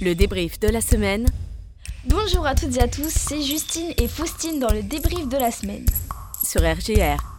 Le débrief de la semaine. Bonjour à toutes et à tous, c'est Justine et Faustine dans le débrief de la semaine. Sur RGR.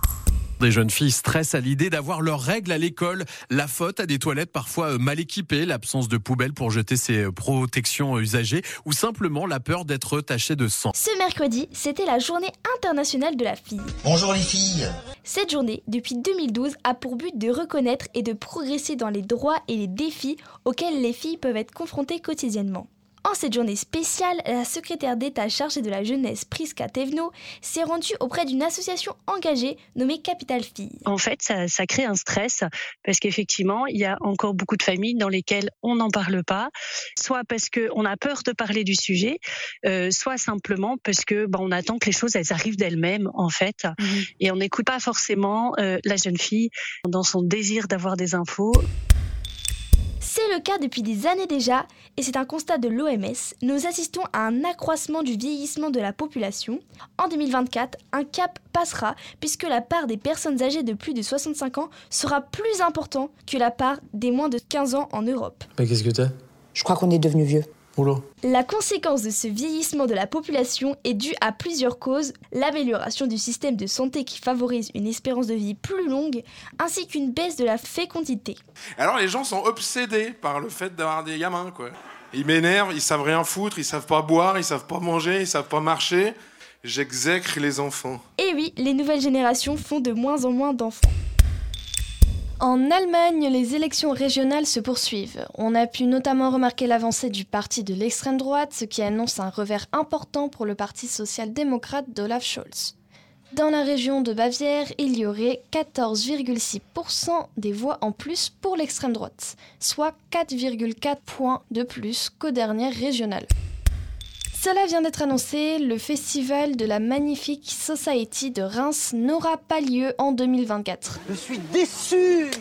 Des jeunes filles stressent à l'idée d'avoir leurs règles à l'école. La faute à des toilettes parfois euh, mal équipées, l'absence de poubelles pour jeter ses euh, protections usagées ou simplement la peur d'être tachées de sang. Ce mercredi, c'était la journée internationale de la fille. Bonjour les filles Cette journée, depuis 2012, a pour but de reconnaître et de progresser dans les droits et les défis auxquels les filles peuvent être confrontées quotidiennement. En cette journée spéciale, la secrétaire d'État chargée de la jeunesse, Priska Tevno, s'est rendue auprès d'une association engagée nommée Capital Filles. En fait, ça, ça crée un stress parce qu'effectivement, il y a encore beaucoup de familles dans lesquelles on n'en parle pas, soit parce qu'on a peur de parler du sujet, euh, soit simplement parce que ben, on attend que les choses elles arrivent d'elles-mêmes en fait, et on n'écoute pas forcément euh, la jeune fille dans son désir d'avoir des infos. C'est le cas depuis des années déjà, et c'est un constat de l'OMS. Nous assistons à un accroissement du vieillissement de la population. En 2024, un cap passera puisque la part des personnes âgées de plus de 65 ans sera plus important que la part des moins de 15 ans en Europe. Bah qu'est-ce que t'as? Je crois qu'on est devenu vieux. Oula. La conséquence de ce vieillissement de la population est due à plusieurs causes, l'amélioration du système de santé qui favorise une espérance de vie plus longue, ainsi qu'une baisse de la fécondité. Alors les gens sont obsédés par le fait d'avoir des gamins, quoi. Ils m'énervent, ils savent rien foutre, ils savent pas boire, ils savent pas manger, ils savent pas marcher. J'exècre les enfants. Et oui, les nouvelles générations font de moins en moins d'enfants. En Allemagne, les élections régionales se poursuivent. On a pu notamment remarquer l'avancée du parti de l'extrême droite, ce qui annonce un revers important pour le parti social-démocrate d'Olaf Scholz. Dans la région de Bavière, il y aurait 14,6% des voix en plus pour l'extrême droite, soit 4,4 points de plus qu'aux dernières régionales. Cela vient d'être annoncé, le festival de la Magnifique Society de Reims n'aura pas lieu en 2024. Je suis déçu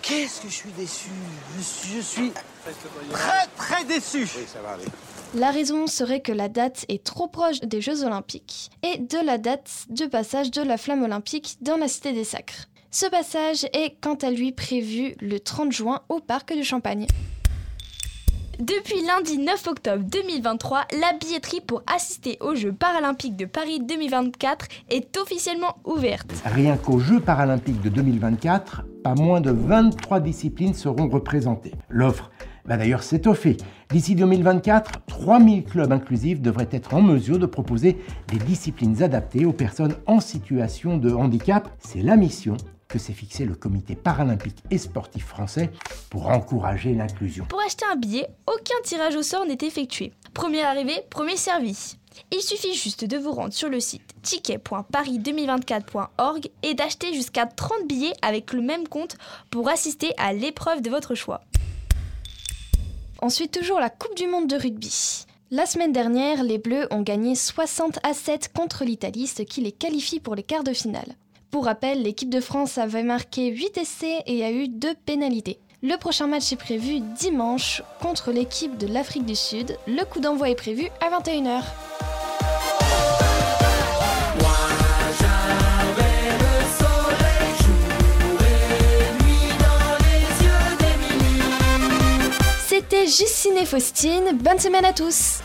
Qu'est-ce que je suis déçu? Je suis, je suis très très déçu La raison serait que la date est trop proche des Jeux Olympiques et de la date de passage de la flamme olympique dans la Cité des Sacres. Ce passage est quant à lui prévu le 30 juin au Parc du Champagne. Depuis lundi 9 octobre 2023, la billetterie pour assister aux Jeux paralympiques de Paris 2024 est officiellement ouverte. Rien qu'aux Jeux paralympiques de 2024, pas moins de 23 disciplines seront représentées. L'offre va d'ailleurs s'étoffer. D'ici 2024, 3000 clubs inclusifs devraient être en mesure de proposer des disciplines adaptées aux personnes en situation de handicap. C'est la mission que s'est fixé le comité paralympique et sportif français pour encourager l'inclusion. Pour acheter un billet, aucun tirage au sort n'est effectué. Premier arrivé, premier servi. Il suffit juste de vous rendre sur le site ticket.paris2024.org et d'acheter jusqu'à 30 billets avec le même compte pour assister à l'épreuve de votre choix. Ensuite, toujours la Coupe du Monde de rugby. La semaine dernière, les Bleus ont gagné 60 à 7 contre l'Italie, ce qui les qualifie pour les quarts de finale. Pour rappel, l'équipe de France avait marqué 8 essais et a eu 2 pénalités. Le prochain match est prévu dimanche contre l'équipe de l'Afrique du Sud. Le coup d'envoi est prévu à 21h. C'était Justine et Faustine. Bonne semaine à tous